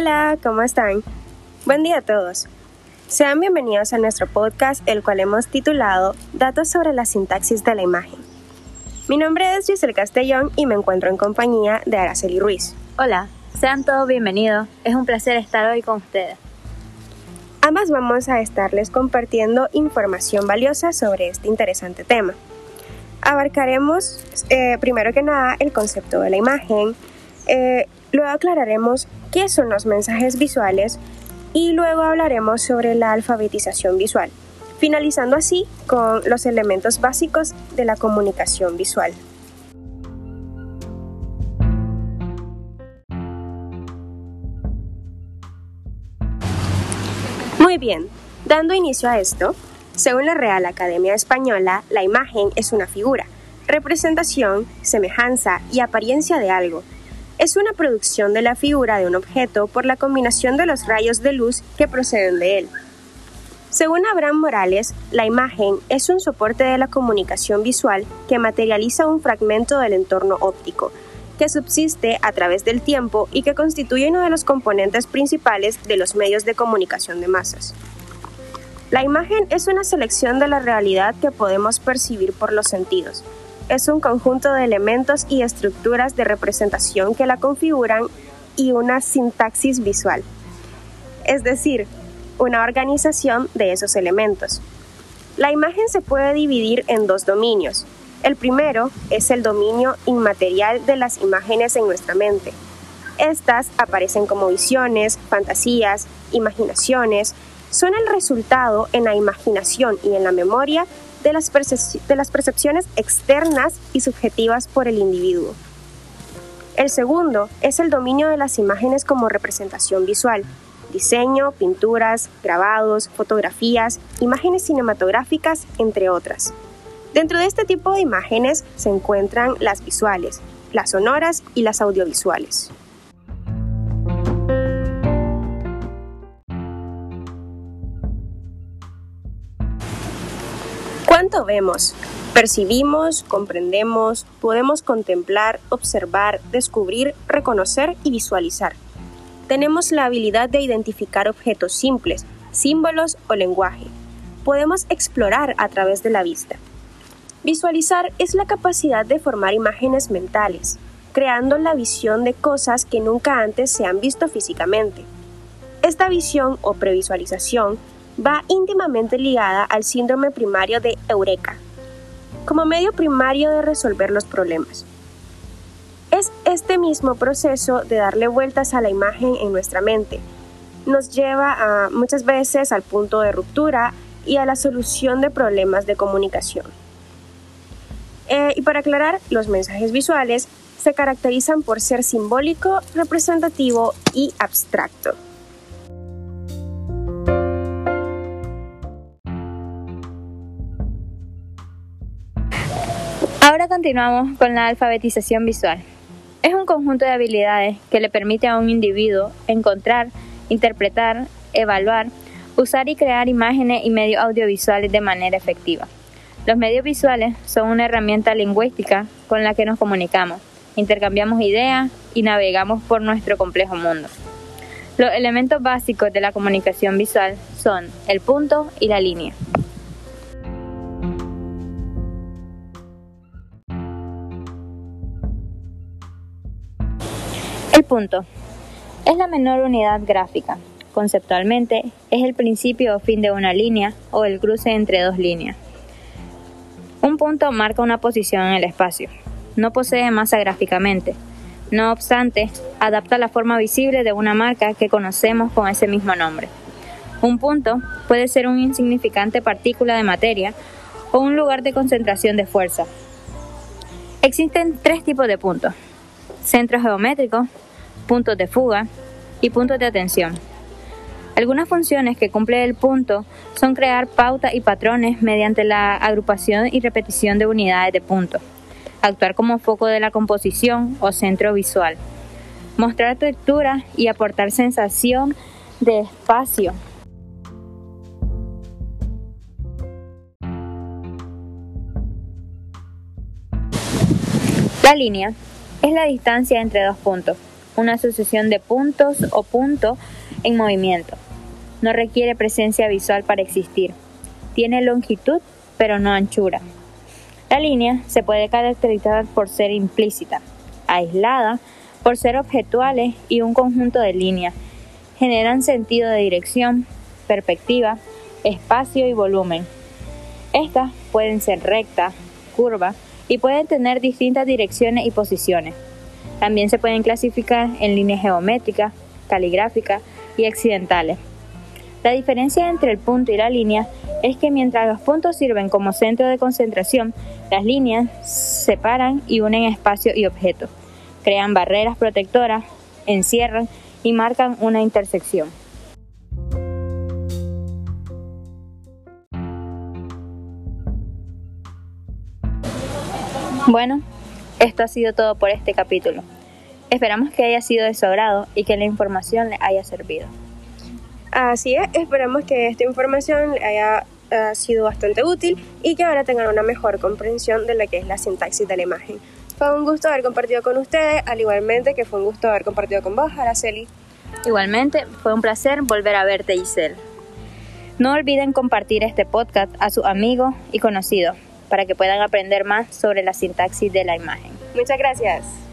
Hola, ¿cómo están? Buen día a todos. Sean bienvenidos a nuestro podcast, el cual hemos titulado Datos sobre la sintaxis de la imagen. Mi nombre es Giselle Castellón y me encuentro en compañía de Araceli Ruiz. Hola, sean todos bienvenidos. Es un placer estar hoy con ustedes. Ambas vamos a estarles compartiendo información valiosa sobre este interesante tema. Abarcaremos, eh, primero que nada, el concepto de la imagen, eh, luego aclararemos qué son los mensajes visuales y luego hablaremos sobre la alfabetización visual, finalizando así con los elementos básicos de la comunicación visual. Muy bien, dando inicio a esto, según la Real Academia Española, la imagen es una figura, representación, semejanza y apariencia de algo, es una producción de la figura de un objeto por la combinación de los rayos de luz que proceden de él. Según Abraham Morales, la imagen es un soporte de la comunicación visual que materializa un fragmento del entorno óptico, que subsiste a través del tiempo y que constituye uno de los componentes principales de los medios de comunicación de masas. La imagen es una selección de la realidad que podemos percibir por los sentidos, es un conjunto de elementos y estructuras de representación que la configuran y una sintaxis visual, es decir, una organización de esos elementos. La imagen se puede dividir en dos dominios. El primero es el dominio inmaterial de las imágenes en nuestra mente. Estas aparecen como visiones, fantasías, imaginaciones, son el resultado en la imaginación y en la memoria de las, percepciones externas y subjetivas por el individuo. El segundo es el dominio de las imágenes como representación visual, diseño, pinturas, grabados, fotografías, imágenes cinematográficas, entre otras. Dentro de este tipo de imágenes se encuentran las visuales, las sonoras y las audiovisuales. ¿Cuánto vemos? Percibimos, comprendemos, podemos contemplar, observar, descubrir, reconocer y visualizar. Tenemos la habilidad de identificar objetos simples, símbolos o lenguaje. Podemos explorar a través de la vista. Visualizar es la capacidad de formar imágenes mentales, creando la visión de cosas que nunca antes se han visto físicamente. Esta visión o previsualización va íntimamente ligada al síndrome primario de Eureka, como medio primario de resolver los problemas. Es este mismo proceso de darle vueltas a la imagen en nuestra mente. Nos lleva muchas veces al punto de ruptura y a la solución de problemas de comunicación. Eh, y para aclarar, los mensajes visuales se caracterizan por ser simbólico, representativo y abstracto. Continuamos con la alfabetización visual. Es un conjunto de habilidades que le permite a un individuo encontrar, interpretar, evaluar, usar y crear imágenes y medios audiovisuales de manera efectiva. Los medios visuales son una herramienta lingüística con la que nos comunicamos, intercambiamos ideas y navegamos por nuestro complejo mundo. Los elementos básicos de la comunicación visual son el punto y la línea. El punto es la menor unidad gráfica. Conceptualmente, es el principio o fin de una línea o el cruce entre dos líneas. Un punto marca una posición en el espacio. No posee masa gráficamente. No obstante, adapta la forma visible de una marca que conocemos con ese mismo nombre. Un punto puede ser una insignificante partícula de materia o un lugar de concentración de fuerza. Existen tres tipos de puntos. Centros geométricos, puntos de fuga y puntos de atención. Algunas funciones que cumple el punto son crear pautas y patrones mediante la agrupación y repetición de unidades de puntos, actuar como foco de la composición o centro visual, mostrar textura y aportar sensación de espacio. La línea es la distancia entre dos puntos una sucesión de puntos o punto en movimiento. No requiere presencia visual para existir. Tiene longitud, pero no anchura. La línea se puede caracterizar por ser implícita, aislada, por ser objetuales y un conjunto de líneas. Generan sentido de dirección, perspectiva, espacio y volumen. Estas pueden ser rectas, curvas y pueden tener distintas direcciones y posiciones. También se pueden clasificar en líneas geométricas, caligráficas y accidentales. La diferencia entre el punto y la línea es que mientras los puntos sirven como centro de concentración, las líneas separan y unen espacio y objeto, crean barreras protectoras, encierran y marcan una intersección. Bueno, esto ha sido todo por este capítulo. Esperamos que haya sido de su agrado y que la información le haya servido. Así es, esperamos que esta información le haya ha sido bastante útil y que ahora tengan una mejor comprensión de lo que es la sintaxis de la imagen. Fue un gusto haber compartido con ustedes, al igualmente que fue un gusto haber compartido con vos, Araceli. Igualmente, fue un placer volver a verte, Giselle. No olviden compartir este podcast a sus amigos y conocidos para que puedan aprender más sobre la sintaxis de la imagen. Muchas gracias.